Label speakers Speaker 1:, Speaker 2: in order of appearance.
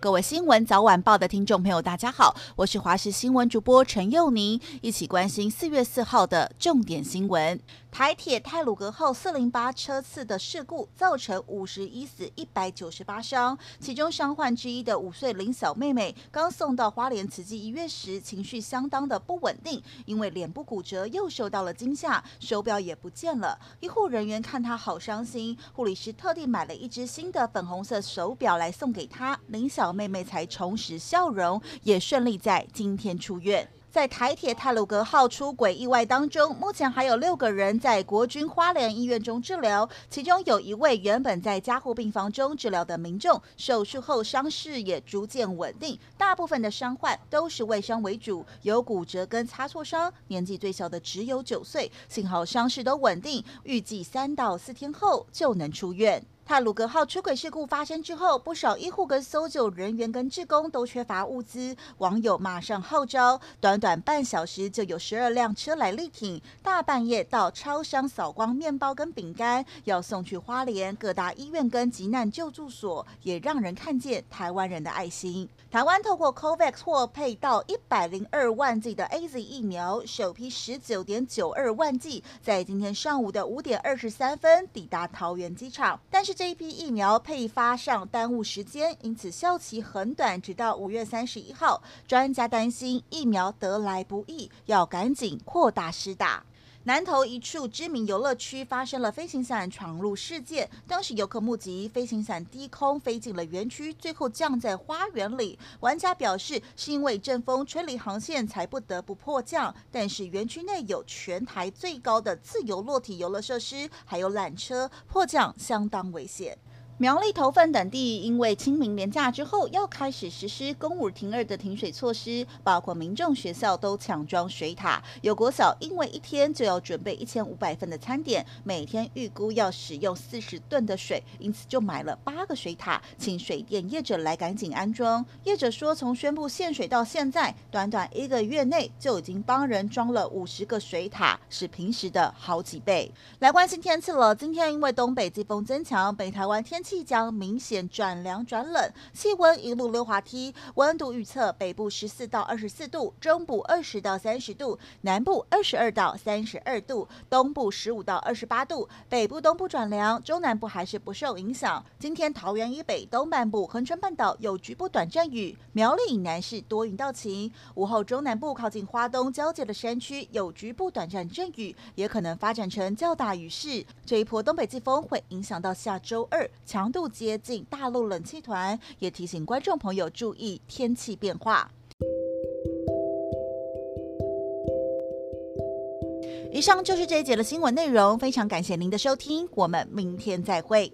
Speaker 1: 各位新闻早晚报的听众朋友，大家好，我是华视新闻主播陈佑宁，一起关心四月四号的重点新闻。台铁泰鲁阁号四零八车次的事故造成五十一死一百九十八伤，其中伤患之一的五岁林小妹妹刚送到花莲慈济医院时，情绪相当的不稳定，因为脸部骨折又受到了惊吓，手表也不见了。医护人员看她好伤心，护理师特地买了一只新的粉红色手表来送给她，林小妹妹才重拾笑容，也顺利在今天出院。在台铁太鲁阁号出轨意外当中，目前还有六个人在国军花莲医院中治疗，其中有一位原本在加护病房中治疗的民众，手术后伤势也逐渐稳定。大部分的伤患都是外伤为主，有骨折跟擦挫伤，年纪最小的只有九岁，幸好伤势都稳定，预计三到四天后就能出院。太鲁格号出轨事故发生之后，不少医护跟搜救人员跟志工都缺乏物资，网友马上号召，短短半小时就有十二辆车来力挺，大半夜到超商扫光面包跟饼干，要送去花莲各大医院跟急难救助所，也让人看见台湾人的爱心。台湾透过 COVAX 获配到一百零二万剂的 AZ 疫苗，首批十九点九二万剂在今天上午的五点二十三分抵达桃园机场，但是这批疫苗配发上耽误时间，因此效期很短，直到五月三十一号。专家担心疫苗得来不易，要赶紧扩大施打。南投一处知名游乐区发生了飞行伞闯入事件，当时游客目击飞行伞低空飞进了园区，最后降在花园里。玩家表示是因为阵风吹离航线才不得不迫降，但是园区内有全台最高的自由落体游乐设施，还有缆车，迫降相当危险。苗栗头份等地因为清明连假之后要开始实施公五停二的停水措施，包括民众学校都抢装水塔。有国小因为一天就要准备一千五百份的餐点，每天预估要使用四十吨的水，因此就买了八个水塔，请水电业者来赶紧安装。业者说，从宣布限水到现在，短短一个月内就已经帮人装了五十个水塔，是平时的好几倍。来关心天气了，今天因为东北季风增强，北台湾天气。即将明显转凉转冷，气温一路溜滑梯。温度预测：北部十四到二十四度，中部二十到三十度，南部二十二到三十二度，东部十五到二十八度。北部东部转凉，中南部还是不受影响。今天桃园以北、东半部、恒春半岛有局部短暂雨，苗栗以南是多云到晴。午后中南部靠近花东交界的山区有局部短暂阵雨，也可能发展成较大雨势。这一波东北季风会影响到下周二。强度接近大陆冷气团，也提醒观众朋友注意天气变化。以上就是这一节的新闻内容，非常感谢您的收听，我们明天再会。